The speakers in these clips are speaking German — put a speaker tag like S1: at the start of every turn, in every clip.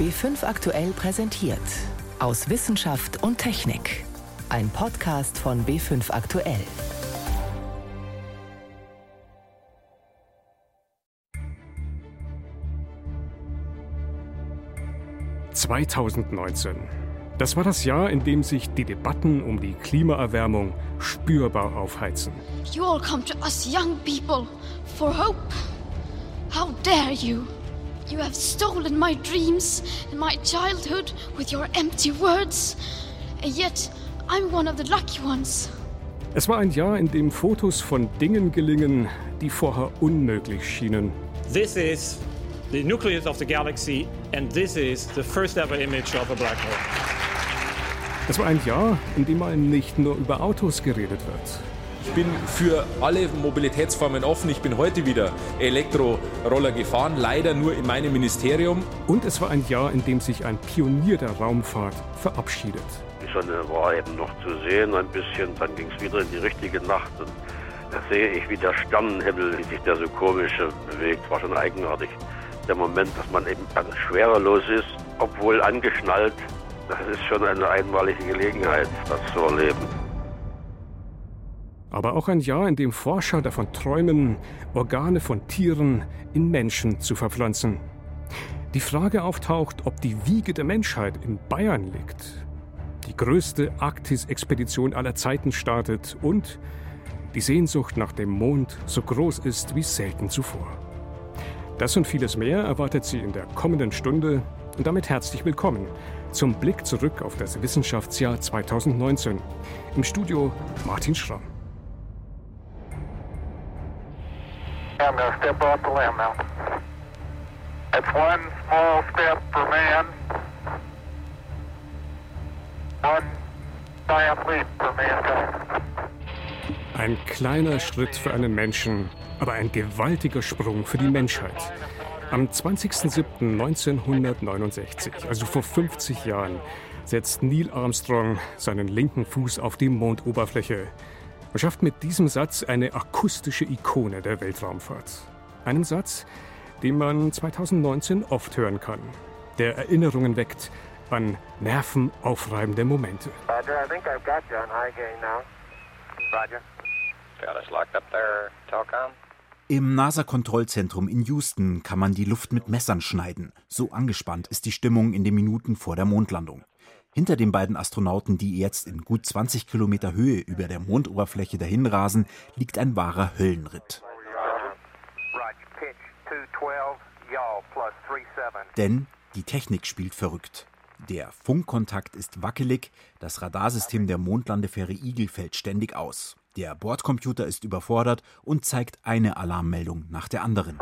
S1: B5 aktuell präsentiert. Aus Wissenschaft und Technik. Ein Podcast von B5 aktuell.
S2: ...2019. Das war das Jahr, in dem sich die Debatten um die Klimaerwärmung spürbar aufheizen.
S3: You all come to us young people for hope. How dare you? You have stolen my dreams and my childhood with your empty words. And yet, I'm one of the lucky ones.
S2: Es war ein Jahr, in dem Fotos von Dingen gelingen, die vorher unmöglich schienen.
S4: This is the nucleus of the galaxy, and this is the first ever image of a black hole.
S2: Es war ein Jahr, in dem mal nicht nur über Autos geredet wird.
S5: Ich bin für alle Mobilitätsformen offen. Ich bin heute wieder Elektroroller gefahren, leider nur in meinem Ministerium.
S2: Und es war ein Jahr, in dem sich ein Pionier der Raumfahrt verabschiedet.
S6: Die Sonne war eben noch zu sehen ein bisschen, dann ging es wieder in die richtige Nacht. Und da sehe ich, wie der Sternenhimmel, wie sich der so komisch bewegt, war schon eigenartig. Der Moment, dass man eben ganz schwerelos ist, obwohl angeschnallt, das ist schon eine einmalige Gelegenheit, das zu erleben
S2: aber auch ein Jahr, in dem Forscher davon träumen, Organe von Tieren in Menschen zu verpflanzen. Die Frage auftaucht, ob die Wiege der Menschheit in Bayern liegt. Die größte Arktis-Expedition aller Zeiten startet und die Sehnsucht nach dem Mond so groß ist wie selten zuvor. Das und vieles mehr erwartet Sie in der kommenden Stunde und damit herzlich willkommen zum Blick zurück auf das Wissenschaftsjahr 2019. Im Studio Martin Schramm.
S7: I'm going to step off the limb now. That's one small step for man, one giant leap for mankind.
S2: Ein kleiner Schritt für einen Menschen, aber ein gewaltiger Sprung für die Menschheit. Am 20.07.1969, also vor 50 Jahren, setzt Neil Armstrong seinen linken Fuß auf die Mondoberfläche. Man schafft mit diesem Satz eine akustische Ikone der Weltraumfahrt. Einen Satz, den man 2019 oft hören kann, der Erinnerungen weckt an nervenaufreibende Momente.
S7: Roger, I think I've got you on high gain now. Roger.
S8: Got us locked up there, Telcom.
S9: Im NASA-Kontrollzentrum in Houston kann man die Luft mit Messern schneiden. So angespannt ist die Stimmung in den Minuten vor der Mondlandung. Hinter den beiden Astronauten, die jetzt in gut 20 Kilometer Höhe über der Mondoberfläche dahinrasen, liegt ein wahrer Höllenritt. Denn die Technik spielt verrückt. Der Funkkontakt ist wackelig, das Radarsystem der Mondlandefähre Eagle fällt ständig aus. Der Bordcomputer ist überfordert und zeigt eine Alarmmeldung nach der anderen.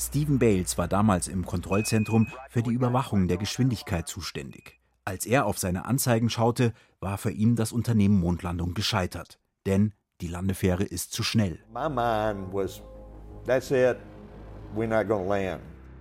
S9: Give us a reading on the 1202 program alarm. Stephen Bales war damals im Kontrollzentrum für die Überwachung der Geschwindigkeit zuständig. Als er auf seine Anzeigen schaute, war für ihn das Unternehmen Mondlandung gescheitert. Denn die Landefähre ist zu schnell. Was,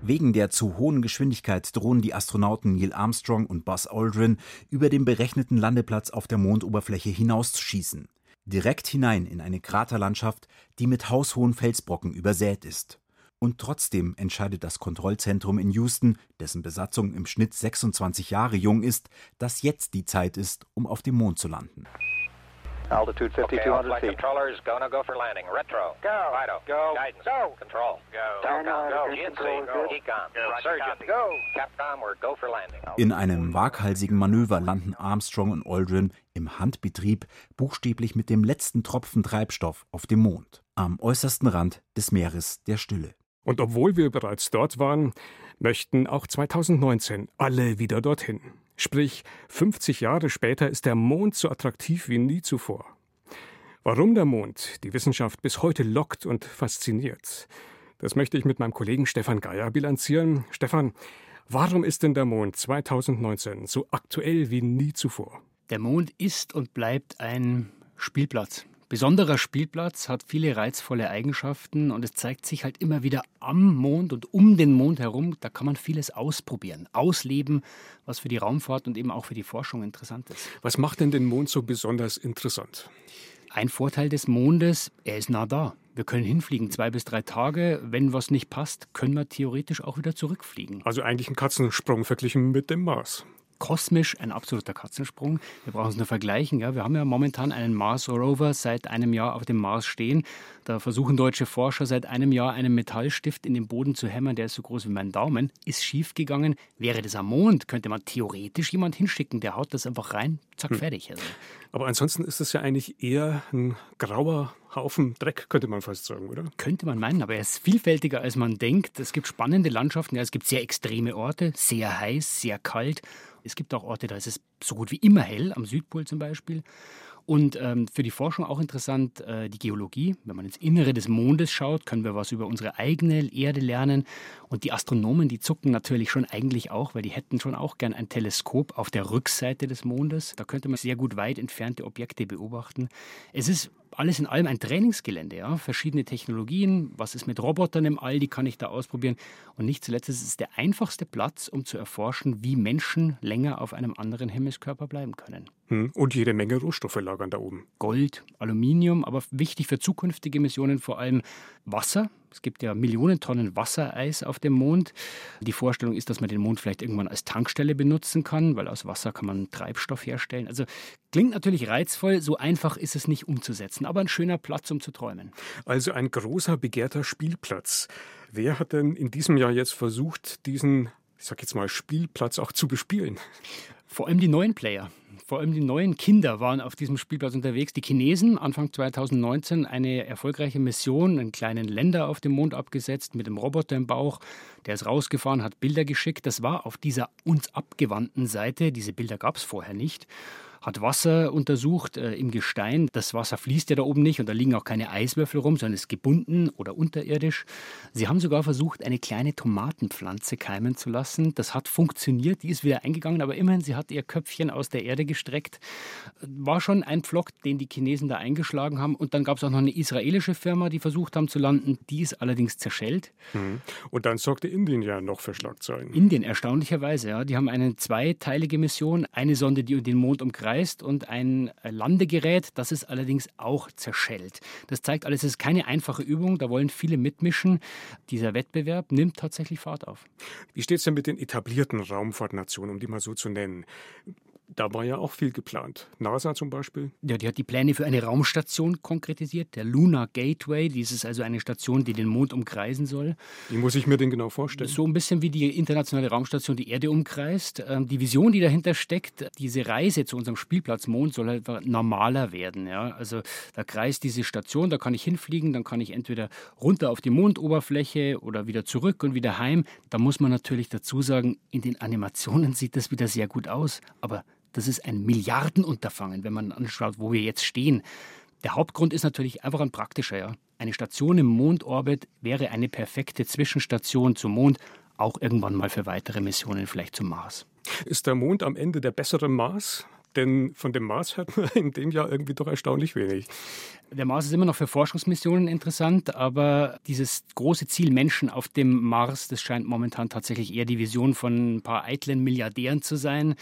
S9: Wegen der zu hohen Geschwindigkeit drohen die Astronauten Neil Armstrong und Buzz Aldrin über den berechneten Landeplatz auf der Mondoberfläche hinauszuschießen. Direkt hinein in eine Kraterlandschaft, die mit haushohen Felsbrocken übersät ist. Und trotzdem entscheidet das Kontrollzentrum in Houston, dessen Besatzung im Schnitt 26 Jahre jung ist, dass jetzt die Zeit ist, um auf dem Mond zu landen.
S8: Altitude 5200 feet. Controllers, go, no, go for landing. Retro. Go. Fido. Go. Guidance. Go. Control. Go. Telcom. Go. GNC. Go. Ecom. Go. Surgeon. Go. Capcom, we're go for landing.
S9: In einem waghalsigen Manöver landen Armstrong und Aldrin im Handbetrieb buchstäblich mit dem letzten Tropfen Treibstoff auf dem Mond, am äußersten Rand des Meeres der Stille.
S2: Und obwohl wir bereits dort waren, möchten auch 2019 alle wieder dorthin. Sprich, 50 Jahre später ist der Mond so attraktiv wie nie zuvor. Warum der Mond die Wissenschaft bis heute lockt und fasziniert, das möchte ich mit meinem Kollegen Stefan Geier bilanzieren. Stefan, warum ist denn der Mond 2019 so aktuell wie nie zuvor?
S10: Der Mond ist und bleibt ein Spielplatz besonderer Spielplatz, hat viele reizvolle Eigenschaften und es zeigt sich halt immer wieder am Mond und um den Mond herum. Da kann man vieles ausprobieren, ausleben, was für die Raumfahrt und eben auch für die Forschung interessant ist.
S2: Was macht denn den Mond so besonders interessant?
S10: Ein Vorteil des Mondes, er ist nah da. Wir können hinfliegen, zwei bis drei Tage. Wenn was nicht passt, können wir theoretisch auch wieder zurückfliegen.
S2: Also eigentlich ein Katzensprung verglichen mit dem Mars
S10: kosmisch ein absoluter Katzensprung. Wir brauchen es nur vergleichen. Ja. Wir haben ja momentan einen Mars Rover seit einem Jahr auf dem Mars stehen. Da versuchen deutsche Forscher seit einem Jahr einen Metallstift in den Boden zu hämmern, der ist so groß wie mein Daumen. Ist schief gegangen. Wäre das am Mond, könnte man theoretisch jemand hinschicken, der haut das einfach rein, zack, hm. fertig. Also.
S2: Aber ansonsten ist es ja eigentlich eher ein grauer Haufen Dreck, könnte man fast sagen, oder?
S10: Könnte man meinen, aber er ist vielfältiger, als man denkt. Es gibt spannende Landschaften, ja, es gibt sehr extreme Orte, sehr heiß, sehr kalt. Es gibt auch Orte, da ist es so gut wie immer hell, am Südpol zum Beispiel. Und ähm, für die Forschung auch interessant äh, die Geologie. Wenn man ins Innere des Mondes schaut, können wir was über unsere eigene Erde lernen. Und die Astronomen, die zucken natürlich schon eigentlich auch, weil die hätten schon auch gern ein Teleskop auf der Rückseite des Mondes. Da könnte man sehr gut weit entfernte Objekte beobachten. Es ist alles in allem ein Trainingsgelände, ja. Verschiedene Technologien, was ist mit Robotern im All, die kann ich da ausprobieren. Und nicht zuletzt ist es der einfachste Platz, um zu erforschen, wie Menschen länger auf einem anderen Himmelskörper bleiben können.
S2: Hm, und jede Menge Rohstoffe lagern da oben.
S10: Gold, Aluminium, aber wichtig für zukünftige Missionen vor allem Wasser. Es gibt ja Millionen Tonnen Wassereis auf dem Mond. Die Vorstellung ist, dass man den Mond vielleicht irgendwann als Tankstelle benutzen kann, weil aus Wasser kann man Treibstoff herstellen. Also klingt natürlich reizvoll, so einfach ist es nicht umzusetzen, aber ein schöner Platz, um zu träumen.
S2: Also ein großer, begehrter Spielplatz. Wer hat denn in diesem Jahr jetzt versucht, diesen, ich sag jetzt mal, Spielplatz auch zu bespielen?
S10: Vor allem die neuen Player. Vor allem die neuen Kinder waren auf diesem Spielplatz unterwegs. Die Chinesen Anfang 2019 eine erfolgreiche Mission, einen kleinen Länder auf dem Mond abgesetzt mit einem Roboter im Bauch. Der ist rausgefahren, hat Bilder geschickt. Das war auf dieser uns abgewandten Seite. Diese Bilder gab es vorher nicht hat Wasser untersucht äh, im Gestein. Das Wasser fließt ja da oben nicht und da liegen auch keine Eiswürfel rum, sondern ist gebunden oder unterirdisch. Sie haben sogar versucht, eine kleine Tomatenpflanze keimen zu lassen. Das hat funktioniert, die ist wieder eingegangen, aber immerhin, sie hat ihr Köpfchen aus der Erde gestreckt. War schon ein Pflock, den die Chinesen da eingeschlagen haben. Und dann gab es auch noch eine israelische Firma, die versucht haben zu landen. Die ist allerdings zerschellt.
S2: Mhm. Und dann sorgte Indien ja noch für Schlagzeilen.
S10: Indien, erstaunlicherweise, ja. Die haben eine zweiteilige Mission. Eine Sonde, die den Mond umkreist kreist und ein Landegerät, das ist allerdings auch zerschellt. Das zeigt alles, es ist keine einfache Übung, da wollen viele mitmischen. Dieser Wettbewerb nimmt tatsächlich Fahrt auf.
S2: Wie steht es denn mit den etablierten Raumfahrtnationen, um die mal so zu nennen? Da war ja auch viel geplant. NASA zum Beispiel.
S10: Ja, die hat die Pläne für eine Raumstation konkretisiert, der Lunar Gateway. Dies ist also eine Station, die den Mond umkreisen soll.
S2: Wie muss ich mir den genau vorstellen?
S10: So ein bisschen wie die internationale Raumstation die Erde umkreist. Ähm, die Vision, die dahinter steckt, diese Reise zu unserem Spielplatz Mond soll einfach normaler werden. Ja? Also da kreist diese Station, da kann ich hinfliegen, dann kann ich entweder runter auf die Mondoberfläche oder wieder zurück und wieder heim. Da muss man natürlich dazu sagen, in den Animationen sieht das wieder sehr gut aus, aber das ist ein Milliardenunterfangen, wenn man anschaut, wo wir jetzt stehen. Der Hauptgrund ist natürlich einfach ein praktischer. Ja. Eine Station im Mondorbit wäre eine perfekte Zwischenstation zum Mond, auch irgendwann mal für weitere Missionen, vielleicht zum Mars.
S2: Ist der Mond am Ende der bessere Mars? Denn von dem Mars hört man in dem Jahr irgendwie doch erstaunlich wenig.
S10: Der Mars ist immer noch für Forschungsmissionen interessant, aber dieses große Ziel Menschen auf dem Mars, das scheint momentan tatsächlich eher die Vision von ein paar eitlen Milliardären zu sein.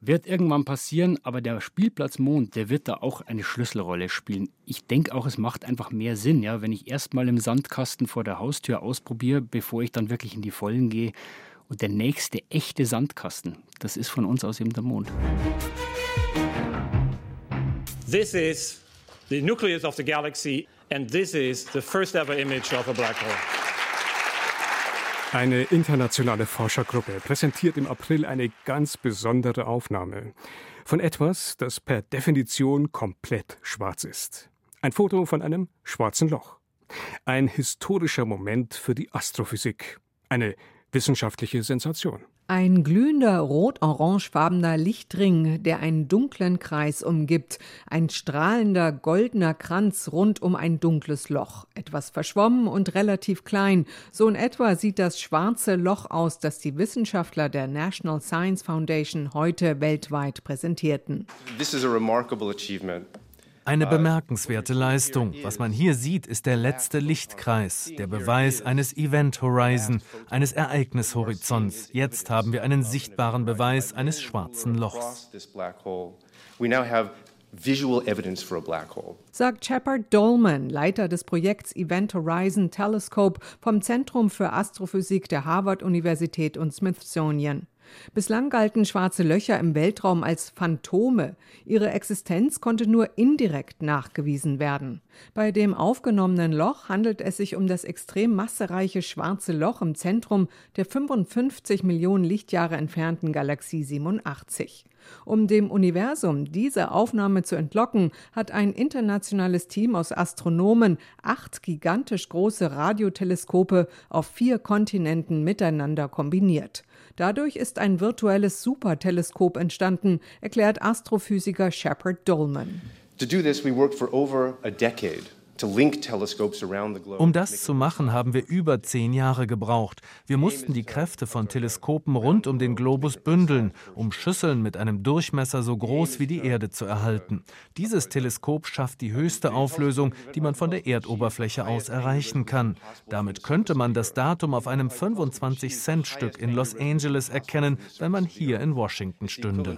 S10: Wird irgendwann passieren, aber der Spielplatz Mond, der wird da auch eine Schlüsselrolle spielen. Ich denke auch, es macht einfach mehr Sinn, ja, wenn ich erstmal im Sandkasten vor der Haustür ausprobiere, bevor ich dann wirklich in die Vollen gehe. Und der nächste echte Sandkasten, das ist von uns aus eben der Mond.
S4: This is the nucleus of the galaxy and this is the first ever image of a black hole.
S2: Eine internationale Forschergruppe präsentiert im April eine ganz besondere Aufnahme von etwas, das per Definition komplett schwarz ist. Ein Foto von einem schwarzen Loch. Ein historischer Moment für die Astrophysik. Eine wissenschaftliche Sensation.
S11: Ein glühender rot-orangefarbener Lichtring, der einen dunklen Kreis umgibt, ein strahlender goldener Kranz rund um ein dunkles Loch, etwas verschwommen und relativ klein. So in etwa sieht das schwarze Loch aus, das die Wissenschaftler der National Science Foundation heute weltweit präsentierten.
S12: This is a remarkable achievement.
S13: Eine bemerkenswerte Leistung. Was man hier sieht, ist der letzte Lichtkreis, der Beweis eines Event Horizon, eines Ereignishorizonts. Jetzt haben wir einen sichtbaren Beweis eines schwarzen Lochs.
S11: Sagt Shepard Dolman, Leiter des Projekts Event Horizon Telescope vom Zentrum für Astrophysik der Harvard-Universität und Smithsonian. Bislang galten schwarze Löcher im Weltraum als Phantome. Ihre Existenz konnte nur indirekt nachgewiesen werden. Bei dem aufgenommenen Loch handelt es sich um das extrem massereiche schwarze Loch im Zentrum der 55 Millionen Lichtjahre entfernten Galaxie 87. Um dem Universum diese Aufnahme zu entlocken, hat ein internationales Team aus Astronomen acht gigantisch große Radioteleskope auf vier Kontinenten miteinander kombiniert. Dadurch ist ein virtuelles Superteleskop entstanden, erklärt Astrophysiker Shepard Dolman.
S12: To do this, we worked for over a decade
S13: um das zu machen, haben wir über zehn Jahre gebraucht. Wir mussten die Kräfte von Teleskopen rund um den Globus bündeln, um Schüsseln mit einem Durchmesser so groß wie die Erde zu erhalten. Dieses Teleskop schafft die höchste Auflösung, die man von der Erdoberfläche aus erreichen kann. Damit könnte man das Datum auf einem 25-Cent-Stück in Los Angeles erkennen, wenn man hier in Washington stünde.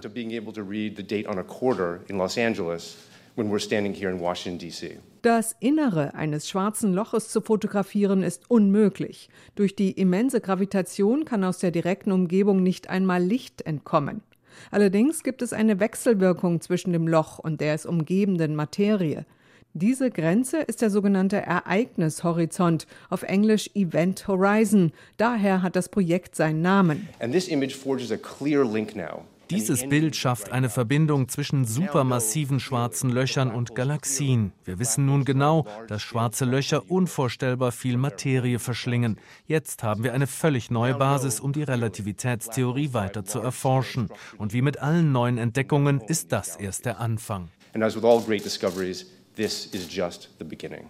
S12: When we're standing here in Washington, D.C.
S11: Das Innere eines schwarzen Loches zu fotografieren ist unmöglich. Durch die immense Gravitation kann aus der direkten Umgebung nicht einmal Licht entkommen. Allerdings gibt es eine Wechselwirkung zwischen dem Loch und der es umgebenden Materie. Diese Grenze ist der sogenannte Ereignishorizont, auf Englisch Event Horizon. Daher hat das Projekt seinen Namen.
S12: And this image forges a clear link now
S13: dieses Bild schafft eine Verbindung zwischen supermassiven schwarzen Löchern und Galaxien. Wir wissen nun genau, dass schwarze Löcher unvorstellbar viel Materie verschlingen. Jetzt haben wir eine völlig neue Basis, um die Relativitätstheorie weiter zu erforschen. Und wie mit allen neuen Entdeckungen ist das erst der Anfang.
S12: And as with all great discoveries, this is just the beginning.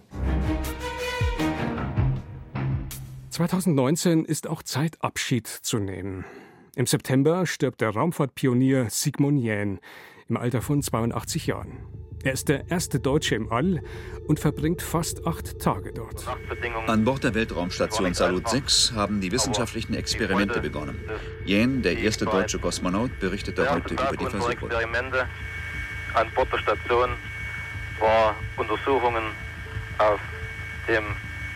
S2: 2019 ist auch Zeit, Abschied zu nehmen. Im September stirbt der Raumfahrtpionier Sigmund Jähn im Alter von 82 Jahren. Er ist der erste Deutsche im All und verbringt fast acht Tage dort.
S14: An Bord der Weltraumstation Salut 6 haben die wissenschaftlichen Experimente begonnen. Jähn, der erste deutsche Kosmonaut, berichtete heute über die Versuche.
S15: Experimente an Bord der Station war Untersuchungen auf dem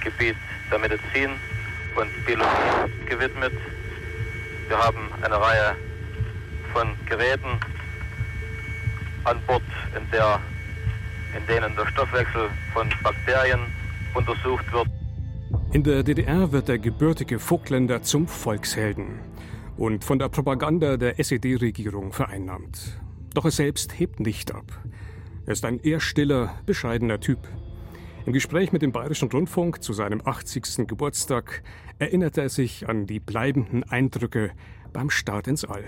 S15: Gebiet der Medizin und Biologie gewidmet. Wir haben eine Reihe von Geräten an Bord, in, der, in denen der Stoffwechsel von Bakterien untersucht wird.
S2: In der DDR wird der gebürtige Vogtländer zum Volkshelden und von der Propaganda der SED-Regierung vereinnahmt. Doch er selbst hebt nicht ab. Er ist ein eher stiller, bescheidener Typ. Im Gespräch mit dem Bayerischen Rundfunk zu seinem 80. Geburtstag erinnerte er sich an die bleibenden Eindrücke beim Start ins All.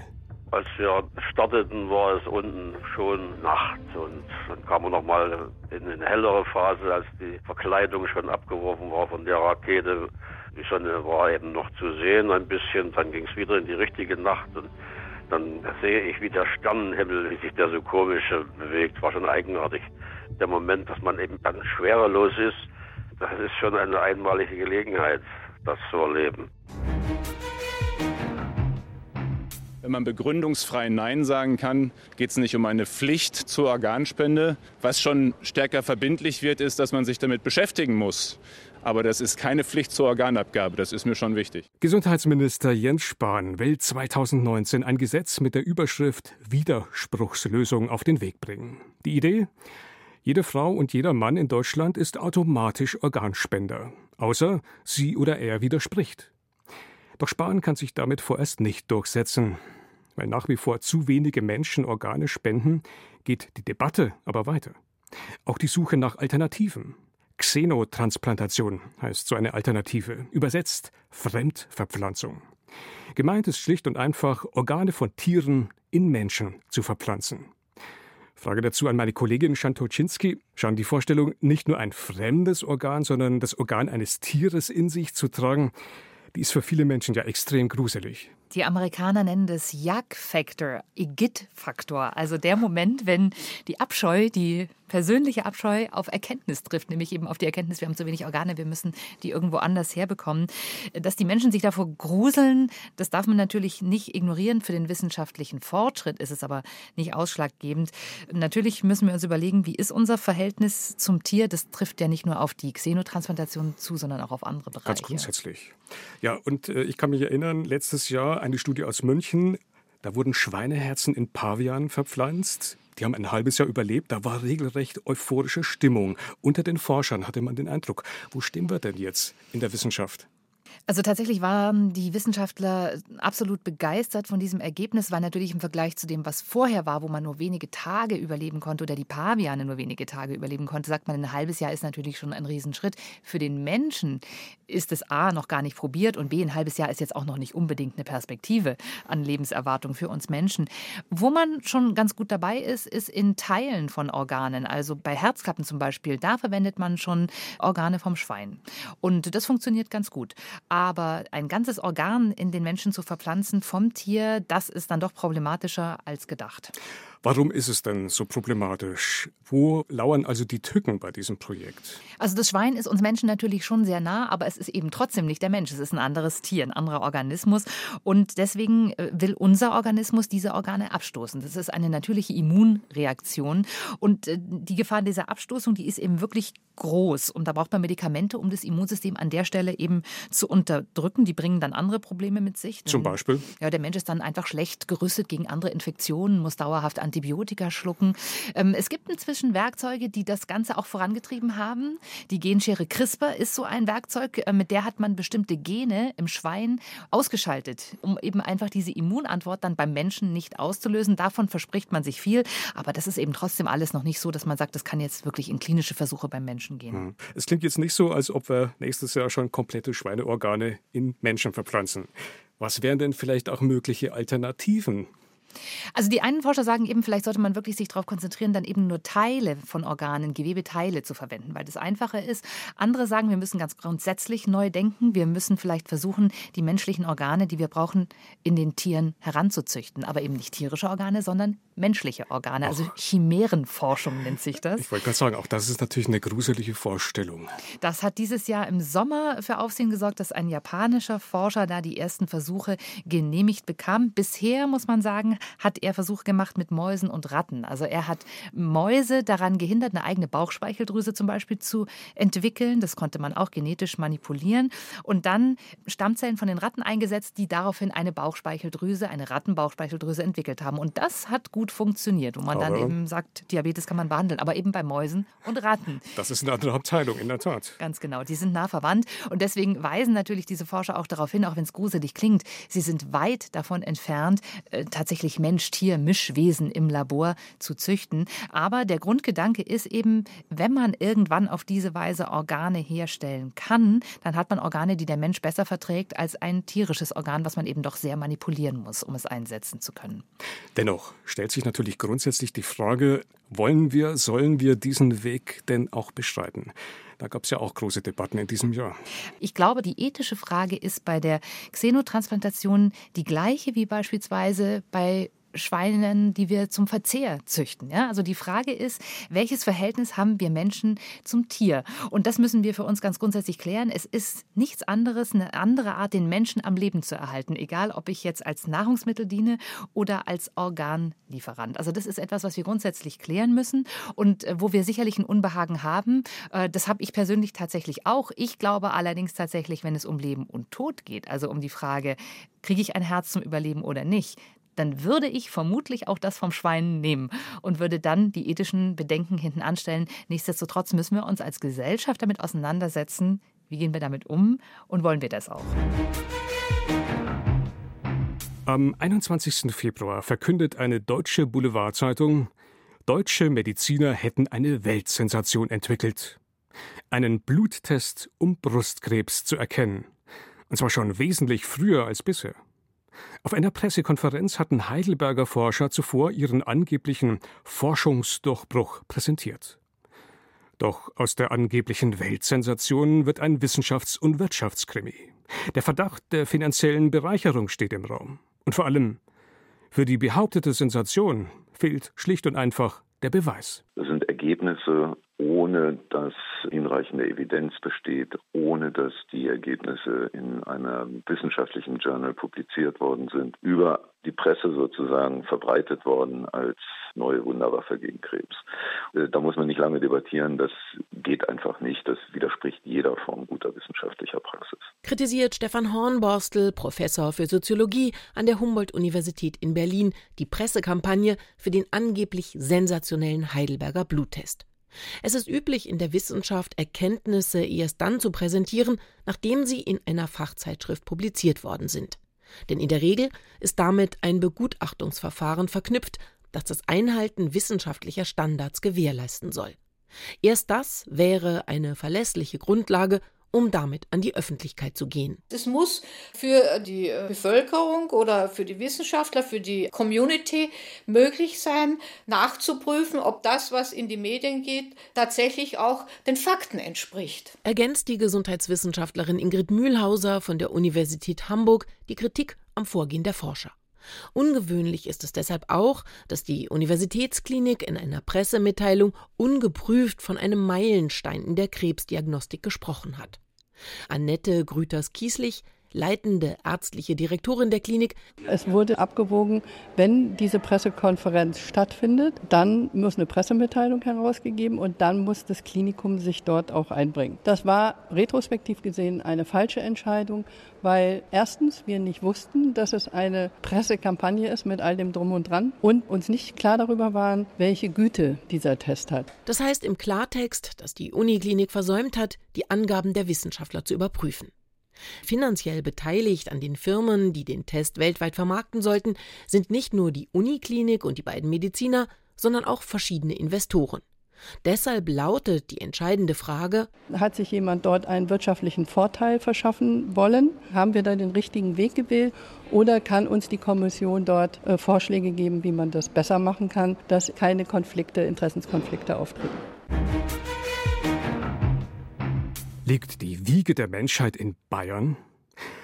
S6: Als wir starteten, war es unten schon Nacht und dann kam man nochmal in eine hellere Phase, als die Verkleidung schon abgeworfen war von der Rakete. Die Sonne war eben noch zu sehen ein bisschen, dann ging es wieder in die richtige Nacht und dann sehe ich, wie der Sternenhimmel, wie sich der so komisch bewegt, war schon eigenartig der Moment, dass man eben dann schwerelos ist, das ist schon eine einmalige Gelegenheit, das zu erleben.
S16: Wenn man begründungsfrei Nein sagen kann, geht es nicht um eine Pflicht zur Organspende. Was schon stärker verbindlich wird, ist, dass man sich damit beschäftigen muss. Aber das ist keine Pflicht zur Organabgabe, das ist mir schon wichtig.
S2: Gesundheitsminister Jens Spahn will 2019 ein Gesetz mit der Überschrift Widerspruchslösung auf den Weg bringen. Die Idee? Jede Frau und jeder Mann in Deutschland ist automatisch Organspender, außer sie oder er widerspricht. Doch Spahn kann sich damit vorerst nicht durchsetzen. Weil nach wie vor zu wenige Menschen Organe spenden, geht die Debatte aber weiter. Auch die Suche nach Alternativen. Xenotransplantation heißt so eine Alternative, übersetzt Fremdverpflanzung. Gemeint ist schlicht und einfach, Organe von Tieren in Menschen zu verpflanzen. Frage dazu an meine Kollegin Schantoczynski. Schauen die Vorstellung, nicht nur ein fremdes Organ, sondern das Organ eines Tieres in sich zu tragen, die ist für viele Menschen ja extrem gruselig.
S17: Die Amerikaner nennen das Yak-Factor, Igit-Faktor. Also der Moment, wenn die Abscheu, die persönliche Abscheu auf Erkenntnis trifft, nämlich eben auf die Erkenntnis, wir haben zu wenig Organe, wir müssen die irgendwo anders herbekommen. Dass die Menschen sich davor gruseln, das darf man natürlich nicht ignorieren. Für den wissenschaftlichen Fortschritt ist es aber nicht ausschlaggebend. Natürlich müssen wir uns überlegen, wie ist unser Verhältnis zum Tier? Das trifft ja nicht nur auf die Xenotransplantation zu, sondern auch auf andere Bereiche.
S2: Ganz grundsätzlich. Ja, und äh, ich kann mich erinnern, letztes Jahr eine Studie aus München, da wurden Schweineherzen in Pavian verpflanzt. Die haben ein halbes Jahr überlebt. Da war regelrecht euphorische Stimmung. Unter den Forschern hatte man den Eindruck, wo stehen wir denn jetzt in der Wissenschaft?
S17: Also tatsächlich waren die Wissenschaftler absolut begeistert von diesem Ergebnis, weil natürlich im Vergleich zu dem, was vorher war, wo man nur wenige Tage überleben konnte oder die Paviane nur wenige Tage überleben konnte, sagt man, ein halbes Jahr ist natürlich schon ein Riesenschritt. Für den Menschen ist es A noch gar nicht probiert und B ein halbes Jahr ist jetzt auch noch nicht unbedingt eine Perspektive an Lebenserwartung für uns Menschen. Wo man schon ganz gut dabei ist, ist in Teilen von Organen. Also bei Herzklappen zum Beispiel, da verwendet man schon Organe vom Schwein. Und das funktioniert ganz gut. Ein ganzes Organ in den Menschen zu verpflanzen vom Tier, das ist dann doch problematischer als gedacht.
S2: Warum ist es denn so problematisch? Wo lauern also die Tücken bei diesem Projekt?
S17: Also das Schwein ist uns Menschen natürlich schon sehr nah, aber es ist eben trotzdem nicht der Mensch. Es ist ein anderes Tier, ein anderer Organismus. Und deswegen äh, will unser Organismus diese Organe abstoßen. Das ist eine natürliche Immunreaktion. Und äh, die Gefahr dieser Abstoßung, die ist eben wirklich groß. Und da braucht man Medikamente, um das Immunsystem an der Stelle eben zu unterdrücken. Die bringen dann andere Probleme mit sich.
S2: Zum Beispiel?
S17: Ja, der Mensch ist dann einfach schlecht gerüstet gegen andere Infektionen, muss dauerhaft Antibiotika schlucken. Ähm, es gibt inzwischen Werkzeuge, die das Ganze auch vorangetrieben haben. Die Genschere CRISPR ist so ein Werkzeug, äh, mit der hat man bestimmte Gene im Schwein ausgeschaltet, um eben einfach diese Immunantwort dann beim Menschen nicht auszulösen. Davon verspricht man sich viel, aber das ist eben trotzdem alles noch nicht so, dass man sagt, das kann jetzt wirklich in klinische Versuche beim Menschen gehen. Hm.
S2: Es klingt jetzt nicht so, als ob wir nächstes Jahr schon komplette Schweineorgane in Menschen verpflanzen. Was wären denn vielleicht auch mögliche Alternativen?
S17: Also die einen Forscher sagen eben, vielleicht sollte man wirklich sich darauf konzentrieren, dann eben nur Teile von Organen, Gewebeteile zu verwenden, weil das einfacher ist. Andere sagen, wir müssen ganz grundsätzlich neu denken. Wir müssen vielleicht versuchen, die menschlichen Organe, die wir brauchen, in den Tieren heranzuzüchten. Aber eben nicht tierische Organe, sondern menschliche Organe. Also Chimärenforschung nennt sich das.
S2: Ich wollte gerade sagen, auch das ist natürlich eine gruselige Vorstellung.
S17: Das hat dieses Jahr im Sommer für Aufsehen gesorgt, dass ein japanischer Forscher da die ersten Versuche genehmigt bekam. Bisher, muss man sagen, hat er Versuche gemacht mit Mäusen und Ratten. Also er hat Mäuse daran gehindert, eine eigene Bauchspeicheldrüse zum Beispiel zu entwickeln. Das konnte man auch genetisch manipulieren. Und dann Stammzellen von den Ratten eingesetzt, die daraufhin eine Bauchspeicheldrüse, eine Rattenbauchspeicheldrüse entwickelt haben. Und das hat gut funktioniert, wo man aber dann eben sagt, Diabetes kann man behandeln, aber eben bei Mäusen und Ratten.
S2: Das ist eine andere Abteilung, in der Tat.
S17: Ganz genau, die sind nah verwandt. Und deswegen weisen natürlich diese Forscher auch darauf hin, auch wenn es gruselig klingt, sie sind weit davon entfernt, äh, tatsächlich Mensch-Tier-Mischwesen im Labor zu züchten. Aber der Grundgedanke ist eben, wenn man irgendwann auf diese Weise Organe herstellen kann, dann hat man Organe, die der Mensch besser verträgt als ein tierisches Organ, was man eben doch sehr manipulieren muss, um es einsetzen zu können.
S2: Dennoch stellt sich natürlich grundsätzlich die Frage, wollen wir, sollen wir diesen Weg denn auch beschreiten? Da gab es ja auch große Debatten in diesem Jahr.
S17: Ich glaube, die ethische Frage ist bei der Xenotransplantation die gleiche wie beispielsweise bei Schweinen, die wir zum Verzehr züchten. Ja? Also die Frage ist, welches Verhältnis haben wir Menschen zum Tier? Und das müssen wir für uns ganz grundsätzlich klären. Es ist nichts anderes, eine andere Art, den Menschen am Leben zu erhalten, egal ob ich jetzt als Nahrungsmittel diene oder als Organlieferant. Also das ist etwas, was wir grundsätzlich klären müssen und äh, wo wir sicherlich ein Unbehagen haben. Äh, das habe ich persönlich tatsächlich auch. Ich glaube allerdings tatsächlich, wenn es um Leben und Tod geht, also um die Frage, kriege ich ein Herz zum Überleben oder nicht, dann würde ich vermutlich auch das vom Schwein nehmen und würde dann die ethischen Bedenken hinten anstellen. Nichtsdestotrotz müssen wir uns als Gesellschaft damit auseinandersetzen, wie gehen wir damit um und wollen wir das auch.
S2: Am 21. Februar verkündet eine deutsche Boulevardzeitung, deutsche Mediziner hätten eine Weltsensation entwickelt. Einen Bluttest, um Brustkrebs zu erkennen. Und zwar schon wesentlich früher als bisher. Auf einer Pressekonferenz hatten Heidelberger Forscher zuvor ihren angeblichen Forschungsdurchbruch präsentiert. Doch aus der angeblichen Weltsensation wird ein Wissenschafts- und Wirtschaftskrimi. Der Verdacht der finanziellen Bereicherung steht im Raum. Und vor allem, für die behauptete Sensation fehlt schlicht und einfach der Beweis.
S18: Sind Ergebnisse ohne dass hinreichende Evidenz besteht, ohne dass die Ergebnisse in einem wissenschaftlichen Journal publiziert worden sind, über die Presse sozusagen verbreitet worden als neue Wunderwaffe gegen Krebs. Äh, da muss man nicht lange debattieren, das geht einfach nicht, das widerspricht jeder Form guter wissenschaftlicher Praxis.
S19: Kritisiert Stefan Hornborstel, Professor für Soziologie an der Humboldt-Universität in Berlin, die Pressekampagne für den angeblich sensationellen Heidelberger Bluttest. Es ist üblich in der Wissenschaft, Erkenntnisse erst dann zu präsentieren, nachdem sie in einer Fachzeitschrift publiziert worden sind. Denn in der Regel ist damit ein Begutachtungsverfahren verknüpft, das das Einhalten wissenschaftlicher Standards gewährleisten soll. Erst das wäre eine verlässliche Grundlage, um damit an die Öffentlichkeit zu gehen.
S20: Es muss für die Bevölkerung oder für die Wissenschaftler, für die Community möglich sein, nachzuprüfen, ob das, was in die Medien geht, tatsächlich auch den Fakten entspricht.
S19: Ergänzt die Gesundheitswissenschaftlerin Ingrid Mühlhauser von der Universität Hamburg die Kritik am Vorgehen der Forscher. Ungewöhnlich ist es deshalb auch, dass die Universitätsklinik in einer Pressemitteilung ungeprüft von einem Meilenstein in der Krebsdiagnostik gesprochen hat. Annette Grüters-Kieslich leitende ärztliche Direktorin der Klinik.
S21: Es wurde abgewogen, wenn diese Pressekonferenz stattfindet, dann muss eine Pressemitteilung herausgegeben und dann muss das Klinikum sich dort auch einbringen. Das war retrospektiv gesehen eine falsche Entscheidung, weil erstens wir nicht wussten, dass es eine Pressekampagne ist mit all dem Drum und Dran und uns nicht klar darüber waren, welche Güte dieser Test hat.
S19: Das heißt im Klartext, dass die Uniklinik versäumt hat, die Angaben der Wissenschaftler zu überprüfen. Finanziell beteiligt an den Firmen, die den Test weltweit vermarkten sollten, sind nicht nur die Uniklinik und die beiden Mediziner, sondern auch verschiedene Investoren. Deshalb lautet die entscheidende Frage
S21: Hat sich jemand dort einen wirtschaftlichen Vorteil verschaffen wollen? Haben wir da den richtigen Weg gewählt? Oder kann uns die Kommission dort äh, Vorschläge geben, wie man das besser machen kann, dass keine Konflikte, Interessenskonflikte auftreten?
S2: Liegt die Wiege der Menschheit in Bayern?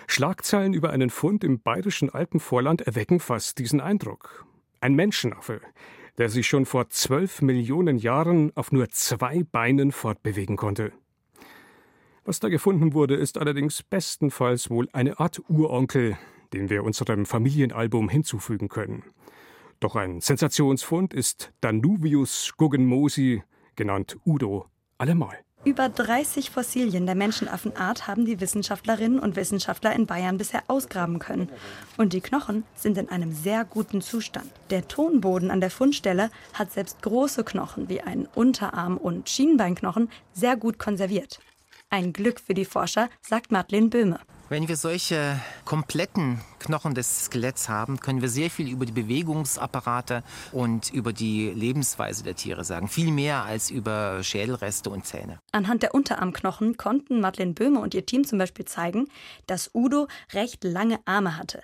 S2: Schlagzeilen über einen Fund im bayerischen Alpenvorland erwecken fast diesen Eindruck. Ein Menschenaffe, der sich schon vor zwölf Millionen Jahren auf nur zwei Beinen fortbewegen konnte. Was da gefunden wurde, ist allerdings bestenfalls wohl eine Art Uronkel, den wir unserem Familienalbum hinzufügen können. Doch ein Sensationsfund ist Danuvius Guggenmosi, genannt Udo, allemal.
S22: Über 30 Fossilien der Menschenaffenart haben die Wissenschaftlerinnen und Wissenschaftler in Bayern bisher ausgraben können. Und die Knochen sind in einem sehr guten Zustand. Der Tonboden an der Fundstelle hat selbst große Knochen wie einen Unterarm- und Schienbeinknochen sehr gut konserviert. Ein Glück für die Forscher, sagt Madeleine Böhme.
S23: Wenn wir solche kompletten Knochen des Skeletts haben, können wir sehr viel über die Bewegungsapparate und über die Lebensweise der Tiere sagen. Viel mehr als über Schädelreste und Zähne.
S22: Anhand der Unterarmknochen konnten Madeleine Böhme und ihr Team zum Beispiel zeigen, dass Udo recht lange Arme hatte.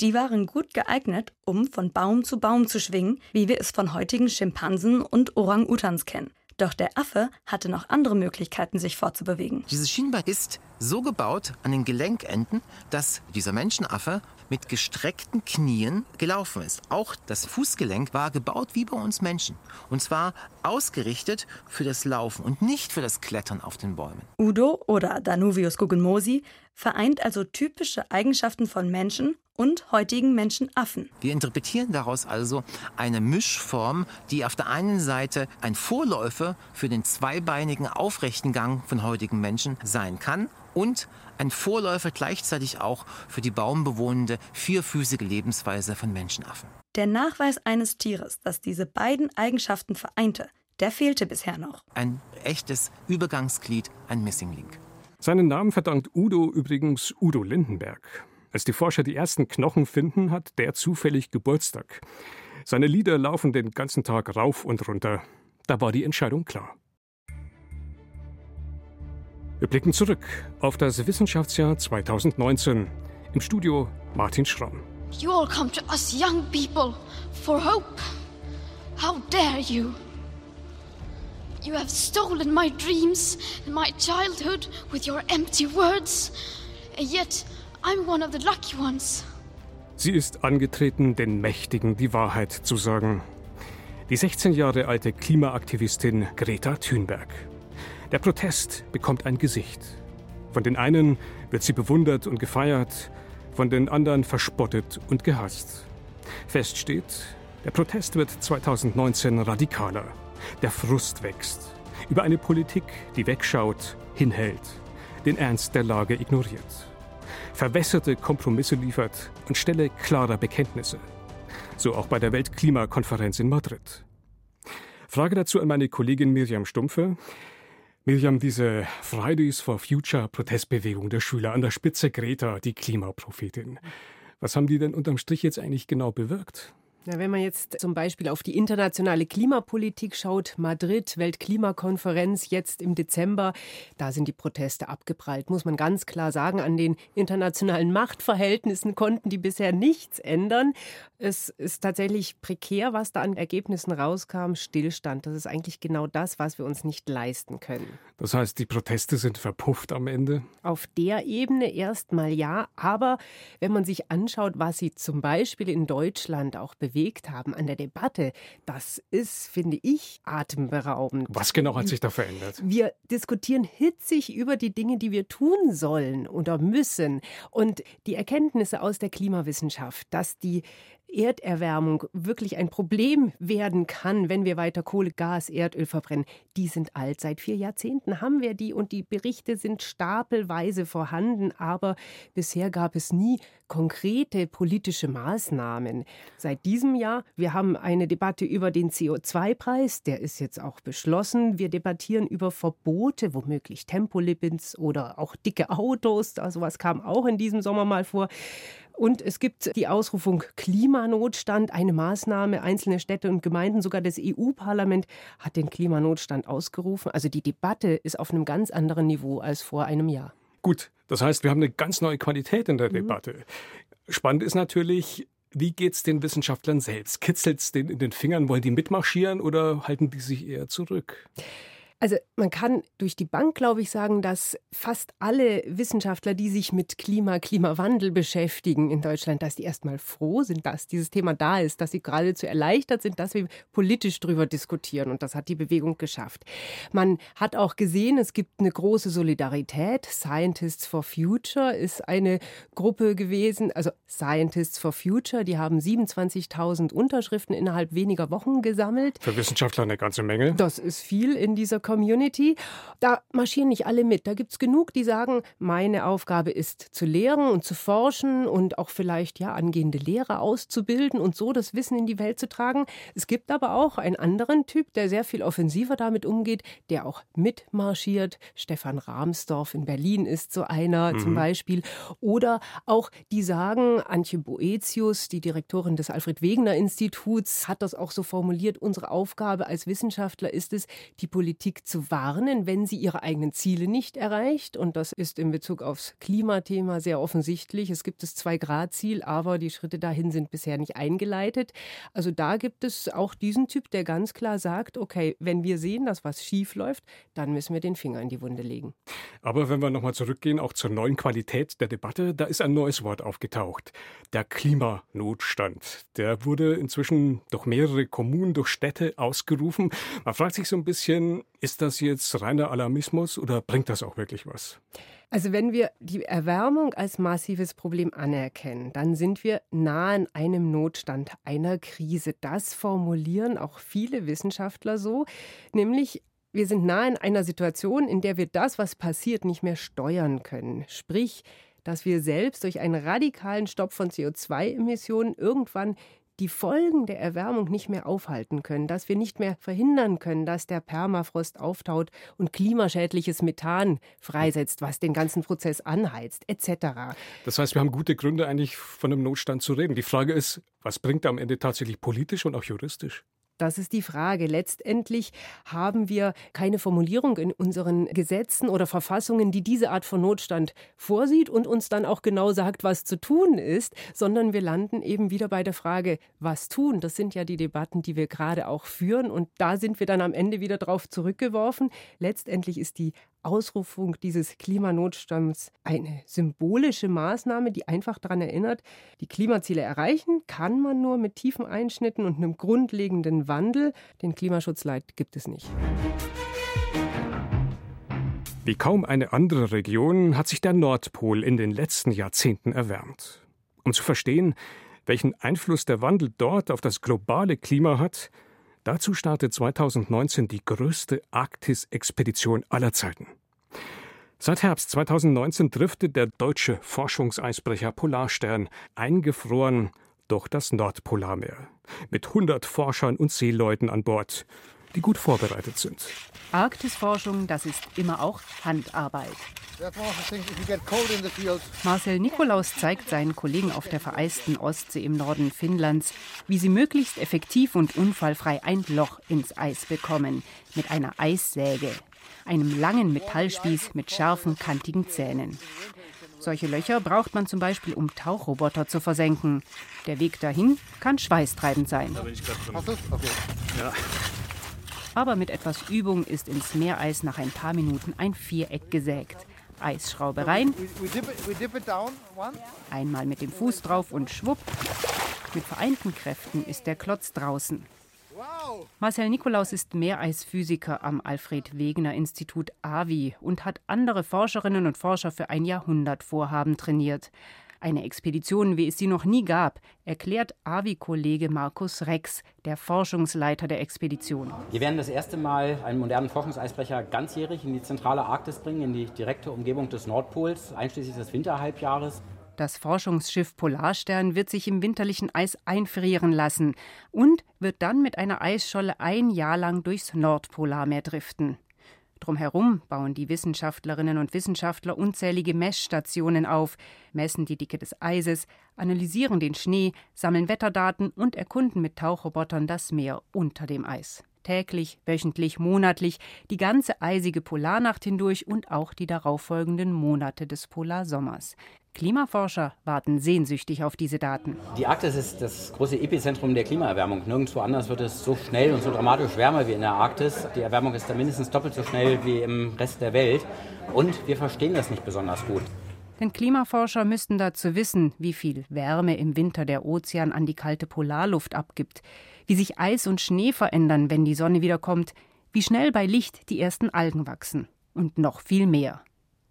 S22: Die waren gut geeignet, um von Baum zu Baum zu schwingen, wie wir es von heutigen Schimpansen und Orang-Utans kennen. Doch der Affe hatte noch andere Möglichkeiten, sich fortzubewegen.
S23: Dieses Schienbein ist so gebaut an den Gelenkenden, dass dieser Menschenaffe mit gestreckten Knien gelaufen ist. Auch das Fußgelenk war gebaut wie bei uns Menschen. Und zwar ausgerichtet für das Laufen und nicht für das Klettern auf den Bäumen.
S22: Udo oder Danuvius Guggenmosi vereint also typische Eigenschaften von Menschen und heutigen Menschenaffen.
S23: Wir interpretieren daraus also eine Mischform, die auf der einen Seite ein Vorläufer für den zweibeinigen aufrechten Gang von heutigen Menschen sein kann und ein Vorläufer gleichzeitig auch für die baumbewohnende vierfüßige Lebensweise von Menschenaffen.
S22: Der Nachweis eines Tieres, das diese beiden Eigenschaften vereinte, der fehlte bisher noch.
S23: Ein echtes Übergangsglied, ein Missing Link.
S2: Seinen Namen verdankt Udo übrigens Udo Lindenberg. Als die Forscher die ersten Knochen finden, hat der zufällig Geburtstag. Seine Lieder laufen den ganzen Tag rauf und runter. Da war die Entscheidung klar. Wir blicken zurück auf das Wissenschaftsjahr 2019. Im Studio Martin Schramm.
S3: You all come to us young people for hope. How dare you? You have stolen my dreams and my childhood with your empty words. And yet, I'm one of the lucky ones.
S2: Sie ist angetreten, den Mächtigen die Wahrheit zu sagen. Die 16 Jahre alte Klimaaktivistin Greta Thunberg. Der Protest bekommt ein Gesicht. Von den einen wird sie bewundert und gefeiert, von den anderen verspottet und gehasst. Fest steht, der Protest wird 2019 radikaler. Der Frust wächst über eine Politik, die wegschaut, hinhält, den Ernst der Lage ignoriert, verwässerte Kompromisse liefert anstelle klarer Bekenntnisse. So auch bei der Weltklimakonferenz in Madrid. Frage dazu an meine Kollegin Miriam Stumpfe. Miriam, diese Fridays for Future Protestbewegung der Schüler an der Spitze Greta, die Klimaprophetin. Was haben die denn unterm Strich jetzt eigentlich genau bewirkt?
S24: Na, wenn man jetzt zum Beispiel auf die internationale Klimapolitik schaut, Madrid, Weltklimakonferenz jetzt im Dezember, da sind die Proteste abgeprallt, muss man ganz klar sagen. An den internationalen Machtverhältnissen konnten die bisher nichts ändern. Es ist tatsächlich prekär, was da an Ergebnissen rauskam. Stillstand. Das ist eigentlich genau das, was wir uns nicht leisten können.
S2: Das heißt, die Proteste sind verpufft am Ende?
S24: Auf der Ebene erstmal ja. Aber wenn man sich anschaut, was sie zum Beispiel in Deutschland auch bewegen, bewegt haben an der Debatte, das ist, finde ich, atemberaubend.
S2: Was genau hat sich da verändert?
S24: Wir diskutieren hitzig über die Dinge, die wir tun sollen oder müssen. Und die Erkenntnisse aus der Klimawissenschaft, dass die Erderwärmung wirklich ein Problem werden kann, wenn wir weiter Kohle, Gas, Erdöl verbrennen, die sind alt. Seit vier Jahrzehnten haben wir die und die Berichte sind stapelweise vorhanden, aber bisher gab es nie konkrete politische Maßnahmen. Seit diesem Jahr, wir haben eine Debatte über den CO2-Preis, der ist jetzt auch beschlossen. Wir debattieren über Verbote, womöglich Tempolimits oder auch dicke Autos. Also was kam auch in diesem Sommer mal vor. Und es gibt die Ausrufung Klimanotstand, eine Maßnahme. Einzelne Städte und Gemeinden, sogar das EU-Parlament hat den Klimanotstand ausgerufen. Also die Debatte ist auf einem ganz anderen Niveau als vor einem Jahr.
S2: Gut, das heißt, wir haben eine ganz neue Qualität in der mhm. Debatte. Spannend ist natürlich, wie geht es den Wissenschaftlern selbst? Kitzelt es denen in den Fingern? Wollen die mitmarschieren oder halten die sich eher zurück?
S24: Also man kann durch die Bank, glaube ich, sagen, dass fast alle Wissenschaftler, die sich mit Klima, Klimawandel beschäftigen in Deutschland, dass die erstmal froh sind, dass dieses Thema da ist, dass sie geradezu erleichtert sind, dass wir politisch darüber diskutieren. Und das hat die Bewegung geschafft. Man hat auch gesehen, es gibt eine große Solidarität. Scientists for Future ist eine Gruppe gewesen, also Scientists for Future, die haben 27.000 Unterschriften innerhalb weniger Wochen gesammelt.
S2: Für Wissenschaftler eine ganze Menge.
S24: Das ist viel in dieser Community. Da marschieren nicht alle mit. Da gibt es genug, die sagen, meine Aufgabe ist zu lehren und zu forschen und auch vielleicht ja angehende Lehrer auszubilden und so das Wissen in die Welt zu tragen. Es gibt aber auch einen anderen Typ, der sehr viel offensiver damit umgeht, der auch mitmarschiert. Stefan Rahmsdorf in Berlin ist so einer mhm. zum Beispiel. Oder auch die sagen, Antje Boetius, die Direktorin des Alfred Wegener Instituts, hat das auch so formuliert, unsere Aufgabe als Wissenschaftler ist es, die Politik Politik zu warnen, wenn sie ihre eigenen Ziele nicht erreicht. Und das ist in Bezug aufs Klimathema sehr offensichtlich. Es gibt das Zwei-Grad-Ziel, aber die Schritte dahin sind bisher nicht eingeleitet. Also da gibt es auch diesen Typ, der ganz klar sagt, okay, wenn wir sehen, dass was schief läuft, dann müssen wir den Finger in die Wunde legen.
S2: Aber wenn wir nochmal zurückgehen, auch zur neuen Qualität der Debatte, da ist ein neues Wort aufgetaucht. Der Klimanotstand. Der wurde inzwischen durch mehrere Kommunen, durch Städte ausgerufen. Man fragt sich so ein bisschen, ist das jetzt reiner Alarmismus oder bringt das auch wirklich was?
S24: Also wenn wir die Erwärmung als massives Problem anerkennen, dann sind wir nahe an einem Notstand, einer Krise. Das formulieren auch viele Wissenschaftler so, nämlich wir sind nahe in einer Situation, in der wir das, was passiert, nicht mehr steuern können. Sprich, dass wir selbst durch einen radikalen Stopp von CO2-Emissionen irgendwann die Folgen der Erwärmung nicht mehr aufhalten können, dass wir nicht mehr verhindern können, dass der Permafrost auftaut und klimaschädliches Methan freisetzt, was den ganzen Prozess anheizt, etc.
S2: Das heißt, wir haben gute Gründe eigentlich von einem Notstand zu reden. Die Frage ist, was bringt er am Ende tatsächlich politisch und auch juristisch?
S24: Das ist die Frage. Letztendlich haben wir keine Formulierung in unseren Gesetzen oder Verfassungen, die diese Art von Notstand vorsieht und uns dann auch genau sagt, was zu tun ist, sondern wir landen eben wieder bei der Frage, was tun. Das sind ja die Debatten, die wir gerade auch führen und da sind wir dann am Ende wieder drauf zurückgeworfen. Letztendlich ist die Ausrufung dieses Klimanotstands eine symbolische Maßnahme, die einfach daran erinnert, die Klimaziele erreichen kann man nur mit tiefen Einschnitten und einem grundlegenden Wandel. Den Klimaschutzleit gibt es nicht.
S2: Wie kaum eine andere Region hat sich der Nordpol in den letzten Jahrzehnten erwärmt. Um zu verstehen, welchen Einfluss der Wandel dort auf das globale Klima hat, dazu startet 2019 die größte Arktis-Expedition aller Zeiten. Seit Herbst 2019 driftet der deutsche Forschungseisbrecher Polarstern eingefroren durch das Nordpolarmeer mit 100 Forschern und Seeleuten an Bord die gut vorbereitet sind.
S25: Arktisforschung, das ist immer auch Handarbeit. Marcel Nikolaus zeigt seinen Kollegen auf der vereisten Ostsee im Norden Finnlands, wie sie möglichst effektiv und unfallfrei ein Loch ins Eis bekommen. Mit einer Eissäge. Einem langen Metallspieß mit scharfen, kantigen Zähnen. Solche Löcher braucht man zum Beispiel, um Tauchroboter zu versenken. Der Weg dahin kann schweißtreibend sein. Aber mit etwas Übung ist ins Meereis nach ein paar Minuten ein Viereck gesägt. Eisschraube rein, einmal mit dem Fuß drauf und schwupp. Mit vereinten Kräften ist der Klotz draußen. Marcel Nikolaus ist Meereisphysiker am Alfred Wegener Institut AVI und hat andere Forscherinnen und Forscher für ein Jahrhundertvorhaben trainiert. Eine Expedition, wie es sie noch nie gab, erklärt AVI-Kollege Markus Rex, der Forschungsleiter der Expedition.
S26: Wir werden das erste Mal einen modernen Forschungseisbrecher ganzjährig in die zentrale Arktis bringen, in die direkte Umgebung des Nordpols, einschließlich des Winterhalbjahres.
S25: Das Forschungsschiff Polarstern wird sich im winterlichen Eis einfrieren lassen und wird dann mit einer Eisscholle ein Jahr lang durchs Nordpolarmeer driften. Drumherum bauen die Wissenschaftlerinnen und Wissenschaftler unzählige Messstationen auf, messen die Dicke des Eises, analysieren den Schnee, sammeln Wetterdaten und erkunden mit Tauchrobotern das Meer unter dem Eis. Täglich, wöchentlich, monatlich, die ganze eisige Polarnacht hindurch und auch die darauffolgenden Monate des Polarsommers. Klimaforscher warten sehnsüchtig auf diese Daten.
S26: Die Arktis ist das große Epizentrum der Klimaerwärmung. Nirgendwo anders wird es so schnell und so dramatisch wärmer wie in der Arktis. Die Erwärmung ist da mindestens doppelt so schnell wie im Rest der Welt. Und wir verstehen das nicht besonders gut.
S25: Denn Klimaforscher müssten dazu wissen, wie viel Wärme im Winter der Ozean an die kalte Polarluft abgibt, wie sich Eis und Schnee verändern, wenn die Sonne wiederkommt, wie schnell bei Licht die ersten Algen wachsen und noch viel mehr.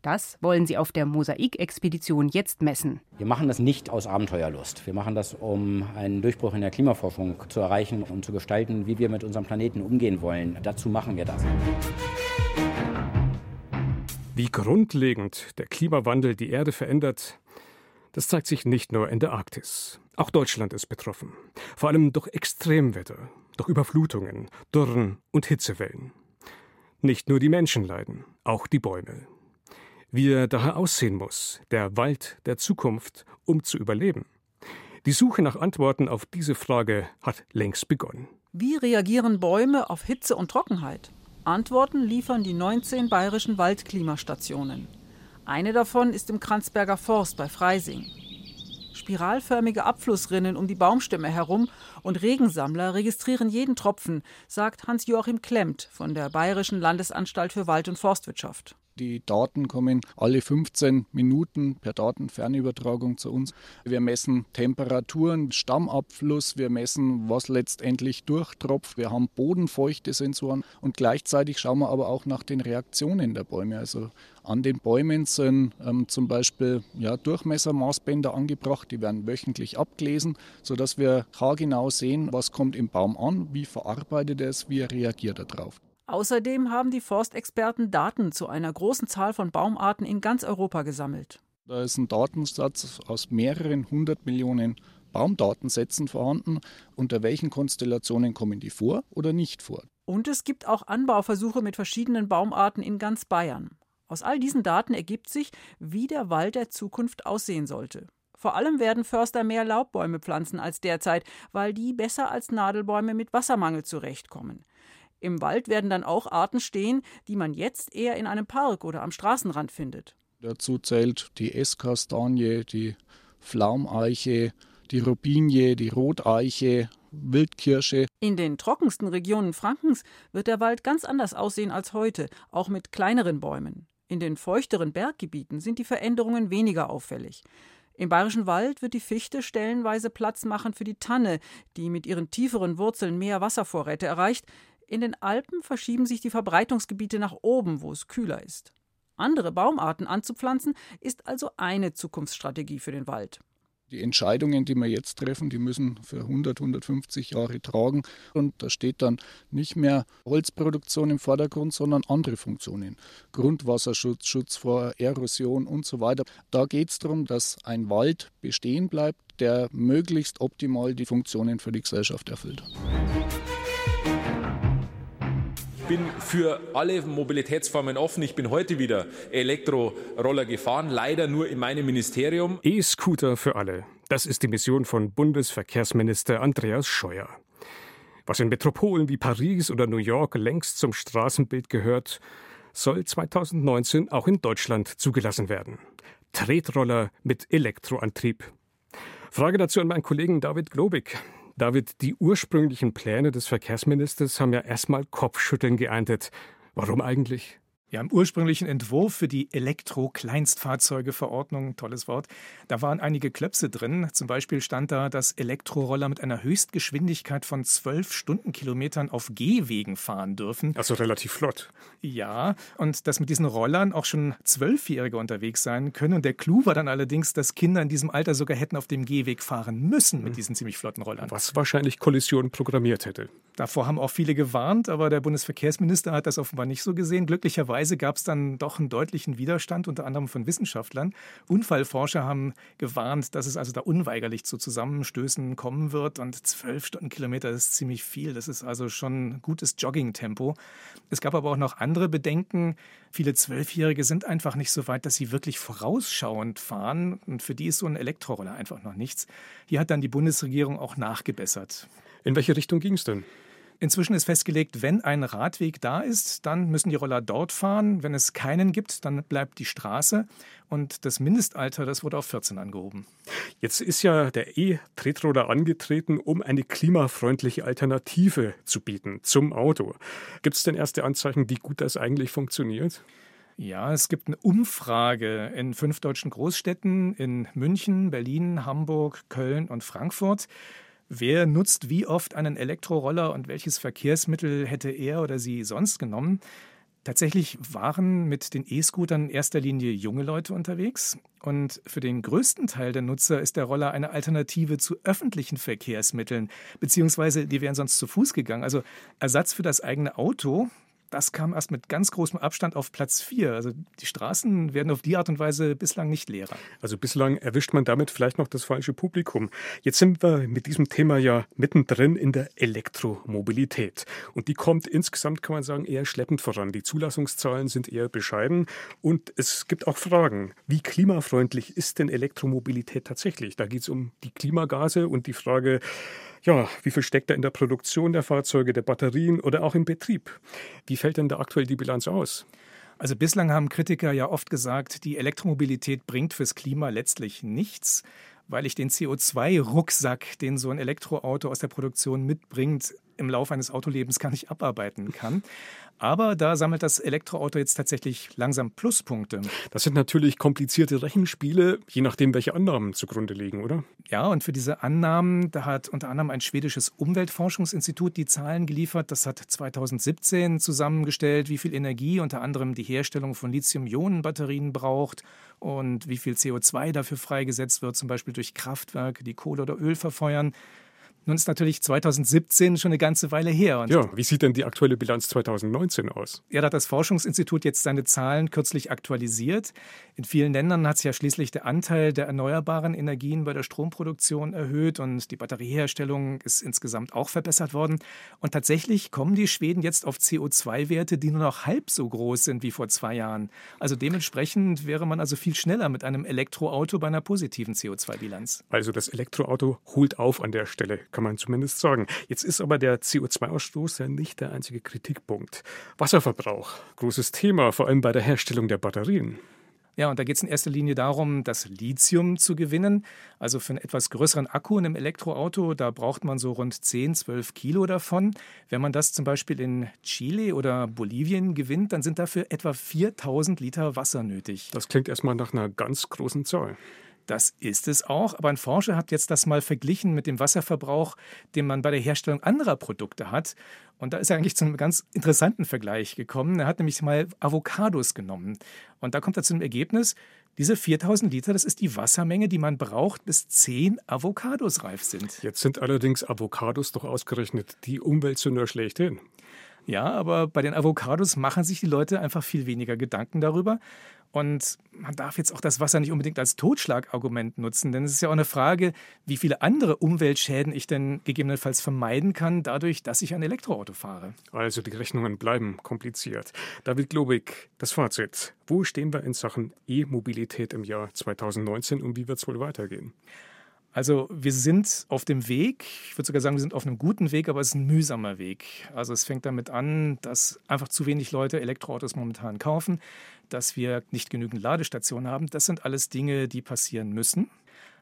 S25: Das wollen sie auf der Mosaik-Expedition jetzt messen.
S26: Wir machen das nicht aus Abenteuerlust. Wir machen das, um einen Durchbruch in der Klimaforschung zu erreichen und zu gestalten, wie wir mit unserem Planeten umgehen wollen. Dazu machen wir das.
S2: Wie grundlegend der Klimawandel die Erde verändert, das zeigt sich nicht nur in der Arktis. Auch Deutschland ist betroffen. Vor allem durch Extremwetter, durch Überflutungen, Dürren und Hitzewellen. Nicht nur die Menschen leiden, auch die Bäume wie er daher aussehen muss, der Wald der Zukunft, um zu überleben. Die Suche nach Antworten auf diese Frage hat längst begonnen.
S27: Wie reagieren Bäume auf Hitze und Trockenheit? Antworten liefern die 19 bayerischen Waldklimastationen. Eine davon ist im Kranzberger Forst bei Freising. Spiralförmige Abflussrinnen um die Baumstämme herum und Regensammler registrieren jeden Tropfen, sagt Hans-Joachim Klemmt von der Bayerischen Landesanstalt für Wald- und Forstwirtschaft.
S28: Die Daten kommen alle 15 Minuten per Datenfernübertragung zu uns. Wir messen Temperaturen, Stammabfluss, wir messen, was letztendlich durchtropft. Wir haben bodenfeuchte Sensoren und gleichzeitig schauen wir aber auch nach den Reaktionen der Bäume. Also an den Bäumen sind ähm, zum Beispiel ja, Durchmessermaßbänder angebracht, die werden wöchentlich abgelesen, sodass wir haargenau sehen, was kommt im Baum an, wie verarbeitet er es, wie reagiert er darauf.
S27: Außerdem haben die Forstexperten Daten zu einer großen Zahl von Baumarten in ganz Europa gesammelt.
S28: Da ist ein Datensatz aus mehreren hundert Millionen Baumdatensätzen vorhanden. Unter welchen Konstellationen kommen die vor oder nicht vor?
S27: Und es gibt auch Anbauversuche mit verschiedenen Baumarten in ganz Bayern. Aus all diesen Daten ergibt sich, wie der Wald der Zukunft aussehen sollte. Vor allem werden Förster mehr Laubbäume pflanzen als derzeit, weil die besser als Nadelbäume mit Wassermangel zurechtkommen. Im Wald werden dann auch Arten stehen, die man jetzt eher in einem Park oder am Straßenrand findet.
S28: Dazu zählt die Esskastanie, die Pflaumeiche, die Robinie, die Roteiche, Wildkirsche.
S27: In den trockensten Regionen Frankens wird der Wald ganz anders aussehen als heute, auch mit kleineren Bäumen. In den feuchteren Berggebieten sind die Veränderungen weniger auffällig. Im Bayerischen Wald wird die Fichte stellenweise Platz machen für die Tanne, die mit ihren tieferen Wurzeln mehr Wasservorräte erreicht. In den Alpen verschieben sich die Verbreitungsgebiete nach oben, wo es kühler ist. Andere Baumarten anzupflanzen, ist also eine Zukunftsstrategie für den Wald.
S28: Die Entscheidungen, die wir jetzt treffen, die müssen für 100, 150 Jahre tragen. Und da steht dann nicht mehr Holzproduktion im Vordergrund, sondern andere Funktionen. Grundwasserschutz, Schutz vor Erosion und so weiter. Da geht es darum, dass ein Wald bestehen bleibt, der möglichst optimal die Funktionen für die Gesellschaft erfüllt.
S29: Ich bin für alle Mobilitätsformen offen. Ich bin heute wieder Elektroroller gefahren, leider nur in meinem Ministerium.
S2: E-Scooter für alle. Das ist die Mission von Bundesverkehrsminister Andreas Scheuer. Was in Metropolen wie Paris oder New York längst zum Straßenbild gehört, soll 2019 auch in Deutschland zugelassen werden. Tretroller mit Elektroantrieb. Frage dazu an meinen Kollegen David Globig. David, die ursprünglichen Pläne des Verkehrsministers haben ja erstmal Kopfschütteln geerntet. Warum eigentlich?
S30: Ja, im ursprünglichen Entwurf für die Elektro-Kleinstfahrzeuge-Verordnung, tolles Wort, da waren einige Klöpse drin. Zum Beispiel stand da, dass Elektroroller mit einer Höchstgeschwindigkeit von 12 Stundenkilometern auf Gehwegen fahren dürfen.
S2: Also relativ flott.
S30: Ja, und dass mit diesen Rollern auch schon Zwölfjährige unterwegs sein können. Und der Clou war dann allerdings, dass Kinder in diesem Alter sogar hätten auf dem Gehweg fahren müssen mit hm. diesen ziemlich flotten Rollern.
S2: Was wahrscheinlich Kollisionen programmiert hätte.
S30: Davor haben auch viele gewarnt, aber der Bundesverkehrsminister hat das offenbar nicht so gesehen. Glücklicherweise Weise gab es dann doch einen deutlichen Widerstand, unter anderem von Wissenschaftlern. Unfallforscher haben gewarnt, dass es also da unweigerlich zu Zusammenstößen kommen wird. Und zwölf Stundenkilometer ist ziemlich viel. Das ist also schon gutes Joggingtempo. Es gab aber auch noch andere Bedenken. Viele Zwölfjährige sind einfach nicht so weit, dass sie wirklich vorausschauend fahren. Und für die ist so ein Elektroroller einfach noch nichts. Hier hat dann die Bundesregierung auch nachgebessert.
S2: In welche Richtung ging es denn?
S30: Inzwischen ist festgelegt, wenn ein Radweg da ist, dann müssen die Roller dort fahren. Wenn es keinen gibt, dann bleibt die Straße. Und das Mindestalter, das wurde auf 14 angehoben.
S2: Jetzt ist ja der E-Tretroller angetreten, um eine klimafreundliche Alternative zu bieten zum Auto. Gibt es denn erste Anzeichen, wie gut das eigentlich funktioniert?
S30: Ja, es gibt eine Umfrage in fünf deutschen Großstädten, in München, Berlin, Hamburg, Köln und Frankfurt. Wer nutzt wie oft einen Elektroroller und welches Verkehrsmittel hätte er oder sie sonst genommen? Tatsächlich waren mit den E-Scootern in erster Linie junge Leute unterwegs. Und für den größten Teil der Nutzer ist der Roller eine Alternative zu öffentlichen Verkehrsmitteln, beziehungsweise die wären sonst zu Fuß gegangen. Also Ersatz für das eigene Auto, das kam erst mit ganz großem Abstand auf Platz 4. Also die Straßen werden auf die Art und Weise bislang nicht leerer.
S2: Also bislang erwischt man damit vielleicht noch das falsche Publikum. Jetzt sind wir mit diesem Thema ja mittendrin in der Elektromobilität. Und die kommt insgesamt, kann man sagen, eher schleppend voran. Die Zulassungszahlen sind eher bescheiden. Und es gibt auch Fragen. Wie klimafreundlich ist denn Elektromobilität tatsächlich? Da geht es um die Klimagase und die Frage, ja, wie viel steckt da in der Produktion der Fahrzeuge, der Batterien oder auch im Betrieb? Wie fällt denn da aktuell die Bilanz aus?
S30: Also bislang haben Kritiker ja oft gesagt, die Elektromobilität bringt fürs Klima letztlich nichts, weil ich den CO2-Rucksack, den so ein Elektroauto aus der Produktion mitbringt, im Laufe eines Autolebens gar nicht abarbeiten kann. Aber da sammelt das Elektroauto jetzt tatsächlich langsam Pluspunkte.
S2: Das sind natürlich komplizierte Rechenspiele, je nachdem, welche Annahmen zugrunde liegen, oder?
S30: Ja, und für diese Annahmen, da hat unter anderem ein schwedisches Umweltforschungsinstitut die Zahlen geliefert. Das hat 2017 zusammengestellt, wie viel Energie unter anderem die Herstellung von Lithium-Ionen-Batterien braucht und wie viel CO2 dafür freigesetzt wird, zum Beispiel durch Kraftwerke, die Kohle oder Öl verfeuern. Nun ist natürlich 2017 schon eine ganze Weile her.
S2: Ja, wie sieht denn die aktuelle Bilanz 2019 aus?
S30: Ja, da hat das Forschungsinstitut jetzt seine Zahlen kürzlich aktualisiert. In vielen Ländern hat sich ja schließlich der Anteil der erneuerbaren Energien bei der Stromproduktion erhöht und die Batterieherstellung ist insgesamt auch verbessert worden. Und tatsächlich kommen die Schweden jetzt auf CO2-Werte, die nur noch halb so groß sind wie vor zwei Jahren. Also dementsprechend wäre man also viel schneller mit einem Elektroauto bei einer positiven CO2-Bilanz.
S2: Also das Elektroauto holt auf an der Stelle kann man zumindest sagen. Jetzt ist aber der CO2-Ausstoß ja nicht der einzige Kritikpunkt. Wasserverbrauch, großes Thema, vor allem bei der Herstellung der Batterien.
S30: Ja, und da geht es in erster Linie darum, das Lithium zu gewinnen. Also für einen etwas größeren Akku in einem Elektroauto, da braucht man so rund 10, 12 Kilo davon. Wenn man das zum Beispiel in Chile oder Bolivien gewinnt, dann sind dafür etwa 4000 Liter Wasser nötig.
S2: Das klingt erstmal nach einer ganz großen Zahl.
S30: Das ist es auch, aber ein Forscher hat jetzt das mal verglichen mit dem Wasserverbrauch, den man bei der Herstellung anderer Produkte hat. Und da ist er eigentlich zu einem ganz interessanten Vergleich gekommen. Er hat nämlich mal Avocados genommen. Und da kommt er zu dem Ergebnis, diese 4000 Liter, das ist die Wassermenge, die man braucht, bis 10 Avocados reif sind.
S2: Jetzt sind allerdings Avocados doch ausgerechnet die Umweltsünder schlechthin.
S30: Ja, aber bei den Avocados machen sich die Leute einfach viel weniger Gedanken darüber. Und man darf jetzt auch das Wasser nicht unbedingt als Totschlagargument nutzen, denn es ist ja auch eine Frage, wie viele andere Umweltschäden ich denn gegebenenfalls vermeiden kann, dadurch, dass ich ein Elektroauto fahre.
S2: Also die Rechnungen bleiben kompliziert. David Globig, das Fazit. Wo stehen wir in Sachen E-Mobilität im Jahr 2019 und wie wird es wohl weitergehen?
S30: Also wir sind auf dem Weg, ich würde sogar sagen, wir sind auf einem guten Weg, aber es ist ein mühsamer Weg. Also es fängt damit an, dass einfach zu wenig Leute Elektroautos momentan kaufen, dass wir nicht genügend Ladestationen haben. Das sind alles Dinge, die passieren müssen.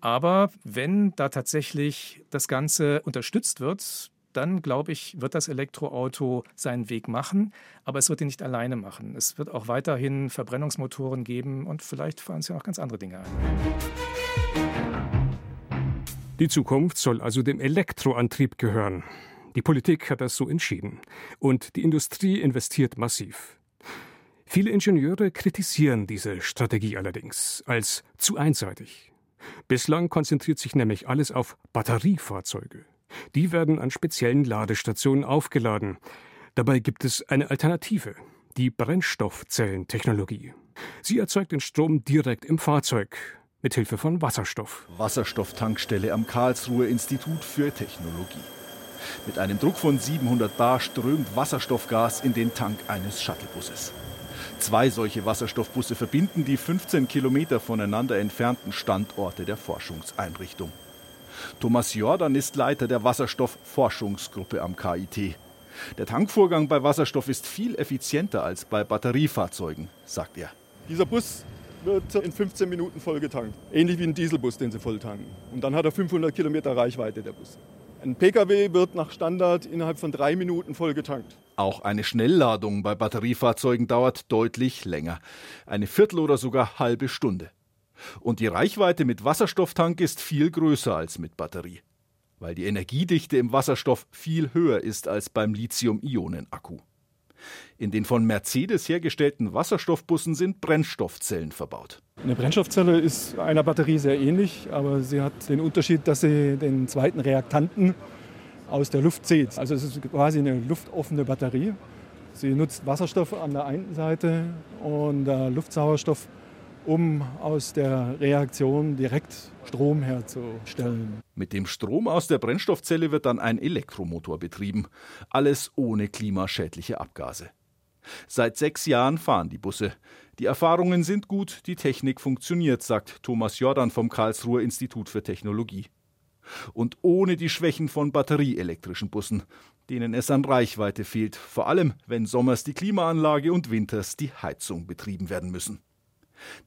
S30: Aber wenn da tatsächlich das Ganze unterstützt wird, dann glaube ich, wird das Elektroauto seinen Weg machen, aber es wird ihn nicht alleine machen. Es wird auch weiterhin Verbrennungsmotoren geben und vielleicht fallen es ja auch ganz andere Dinge ein.
S2: Die Zukunft soll also dem Elektroantrieb gehören. Die Politik hat das so entschieden. Und die Industrie investiert massiv. Viele Ingenieure kritisieren diese Strategie allerdings als zu einseitig. Bislang konzentriert sich nämlich alles auf Batteriefahrzeuge. Die werden an speziellen Ladestationen aufgeladen. Dabei gibt es eine Alternative, die Brennstoffzellentechnologie. Sie erzeugt den Strom direkt im Fahrzeug, mit Hilfe von Wasserstoff.
S31: Wasserstofftankstelle am Karlsruher Institut für Technologie. Mit einem Druck von 700 Bar strömt Wasserstoffgas in den Tank eines Shuttlebusses. Zwei solche Wasserstoffbusse verbinden die 15 Kilometer voneinander entfernten Standorte der Forschungseinrichtung. Thomas Jordan ist Leiter der Wasserstoffforschungsgruppe am KIT. Der Tankvorgang bei Wasserstoff ist viel effizienter als bei Batteriefahrzeugen, sagt er.
S32: Dieser Bus wird in 15 Minuten voll getankt. Ähnlich wie ein Dieselbus, den sie voll tanken. Und dann hat er 500 Kilometer Reichweite, der Bus. Ein Pkw wird nach Standard innerhalb von drei Minuten voll getankt.
S31: Auch eine Schnellladung bei Batteriefahrzeugen dauert deutlich länger. Eine Viertel oder sogar halbe Stunde. Und die Reichweite mit Wasserstofftank ist viel größer als mit Batterie, weil die Energiedichte im Wasserstoff viel höher ist als beim Lithium-Ionen-Akku. In den von Mercedes hergestellten Wasserstoffbussen sind Brennstoffzellen verbaut.
S32: Eine Brennstoffzelle ist einer Batterie sehr ähnlich, aber sie hat den Unterschied, dass sie den zweiten Reaktanten aus der Luft zieht. Also es ist quasi eine luftoffene Batterie. Sie nutzt Wasserstoff an der einen Seite und Luftsauerstoff um aus der Reaktion direkt Strom herzustellen.
S31: Mit dem Strom aus der Brennstoffzelle wird dann ein Elektromotor betrieben. Alles ohne klimaschädliche Abgase. Seit sechs Jahren fahren die Busse. Die Erfahrungen sind gut, die Technik funktioniert, sagt Thomas Jordan vom Karlsruher Institut für Technologie. Und ohne die Schwächen von batterieelektrischen Bussen, denen es an Reichweite fehlt, vor allem wenn sommers die Klimaanlage und winters die Heizung betrieben werden müssen.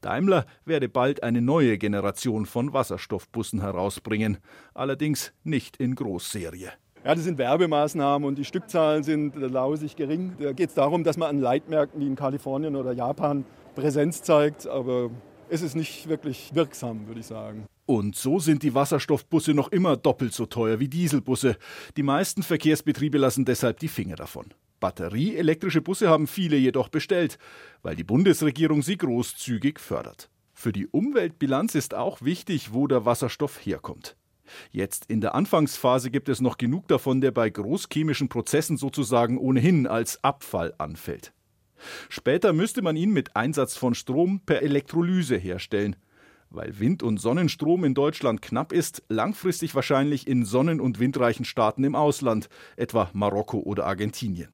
S31: Daimler werde bald eine neue Generation von Wasserstoffbussen herausbringen, allerdings nicht in Großserie.
S32: Ja, das sind Werbemaßnahmen und die Stückzahlen sind lausig gering. Da geht es darum, dass man an Leitmärkten wie in Kalifornien oder Japan Präsenz zeigt, aber es ist nicht wirklich wirksam, würde ich sagen.
S31: Und so sind die Wasserstoffbusse noch immer doppelt so teuer wie Dieselbusse. Die meisten Verkehrsbetriebe lassen deshalb die Finger davon. Batterieelektrische Busse haben viele jedoch bestellt, weil die Bundesregierung sie großzügig fördert. Für die Umweltbilanz ist auch wichtig, wo der Wasserstoff herkommt. Jetzt in der Anfangsphase gibt es noch genug davon, der bei großchemischen Prozessen sozusagen ohnehin als Abfall anfällt. Später müsste man ihn mit Einsatz von Strom per Elektrolyse herstellen. Weil Wind- und Sonnenstrom in Deutschland knapp ist, langfristig wahrscheinlich in sonnen- und windreichen Staaten im Ausland, etwa Marokko oder Argentinien.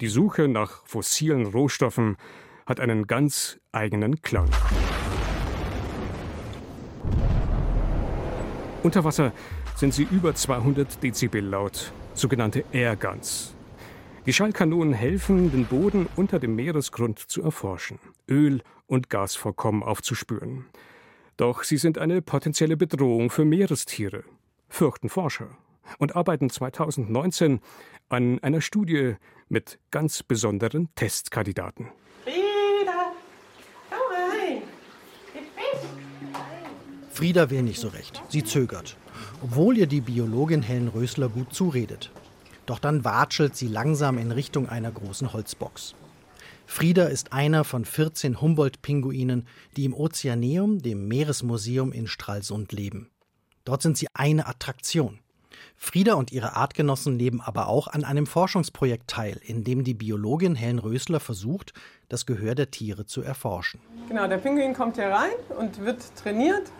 S2: Die Suche nach fossilen Rohstoffen hat einen ganz eigenen Klang. Unter Wasser sind sie über 200 Dezibel laut, sogenannte Airguns. Die Schallkanonen helfen, den Boden unter dem Meeresgrund zu erforschen, Öl- und Gasvorkommen aufzuspüren. Doch sie sind eine potenzielle Bedrohung für Meerestiere, fürchten Forscher und arbeiten 2019 an einer Studie mit ganz besonderen Testkandidaten.
S33: Frieda, komm rein.
S34: Frieda will nicht so recht. Sie zögert, obwohl ihr die Biologin Helen Rösler gut zuredet. Doch dann watschelt sie langsam in Richtung einer großen Holzbox. Frieda ist einer von 14 Humboldt-Pinguinen, die im Ozeaneum, dem Meeresmuseum in Stralsund leben. Dort sind sie eine Attraktion. Frieda und ihre Artgenossen nehmen aber auch an einem Forschungsprojekt teil, in dem die Biologin Helen Rösler versucht, das Gehör der Tiere zu erforschen.
S35: Genau, der Pinguin kommt hier rein und wird trainiert,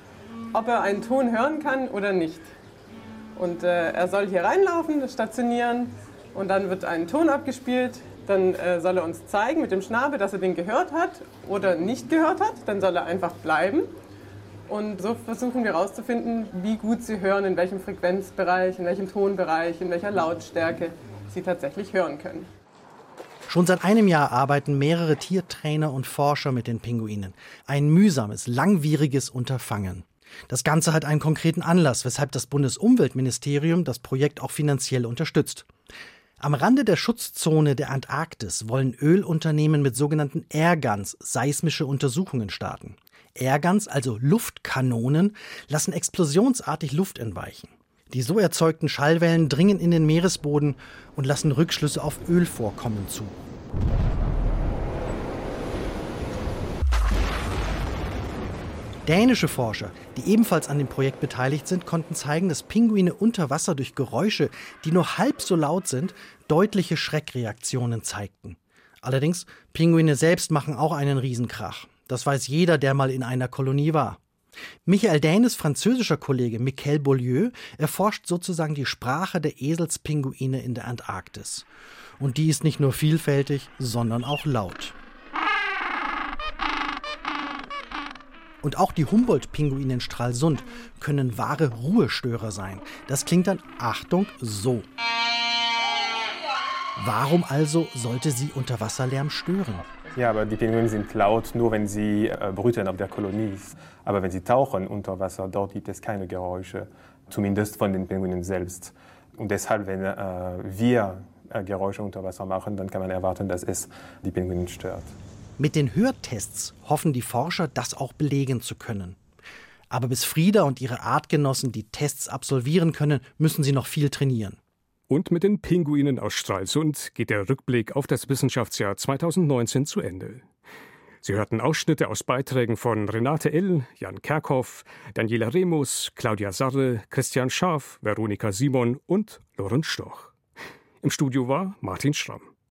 S35: ob er einen Ton hören kann oder nicht. Und äh, er soll hier reinlaufen, stationieren und dann wird ein Ton abgespielt, dann äh, soll er uns zeigen mit dem Schnabel, dass er den gehört hat oder nicht gehört hat. Dann soll er einfach bleiben. Und so versuchen wir herauszufinden, wie gut sie hören, in welchem Frequenzbereich, in welchem Tonbereich, in welcher Lautstärke sie tatsächlich hören können.
S34: Schon seit einem Jahr arbeiten mehrere Tiertrainer und Forscher mit den Pinguinen. Ein mühsames, langwieriges Unterfangen. Das Ganze hat einen konkreten Anlass, weshalb das Bundesumweltministerium das Projekt auch finanziell unterstützt. Am Rande der Schutzzone der Antarktis wollen Ölunternehmen mit sogenannten Airguns seismische Untersuchungen starten. Airguns, also Luftkanonen, lassen explosionsartig Luft entweichen. Die so erzeugten Schallwellen dringen in den Meeresboden und lassen Rückschlüsse auf Ölvorkommen zu. Dänische Forscher, die ebenfalls an dem Projekt beteiligt sind, konnten zeigen, dass Pinguine unter Wasser durch Geräusche, die nur halb so laut sind, deutliche Schreckreaktionen zeigten. Allerdings, Pinguine selbst machen auch einen Riesenkrach. Das weiß jeder, der mal in einer Kolonie war. Michael Dänes französischer Kollege Michael Beaulieu erforscht sozusagen die Sprache der Eselspinguine in der Antarktis. Und die ist nicht nur vielfältig, sondern auch laut. Und auch die Humboldt-Pinguine in Stralsund können wahre Ruhestörer sein. Das klingt dann, Achtung, so. Warum also sollte sie Unterwasserlärm stören?
S36: Ja, aber die Pinguine sind laut, nur wenn sie äh, brüten auf der Kolonie. Aber wenn sie tauchen unter Wasser, dort gibt es keine Geräusche, zumindest von den Pinguinen selbst. Und deshalb, wenn äh, wir äh, Geräusche unter Wasser machen, dann kann man erwarten, dass es die Pinguine stört.
S34: Mit den Hörtests hoffen die Forscher, das auch belegen zu können. Aber bis Frieda und ihre Artgenossen die Tests absolvieren können, müssen sie noch viel trainieren.
S2: Und mit den Pinguinen aus Stralsund geht der Rückblick auf das Wissenschaftsjahr 2019 zu Ende. Sie hörten Ausschnitte aus Beiträgen von Renate L., Jan Kerkhoff, Daniela Remus, Claudia Sarre, Christian Schaaf, Veronika Simon und Lorenz Stoch. Im Studio war Martin Schramm.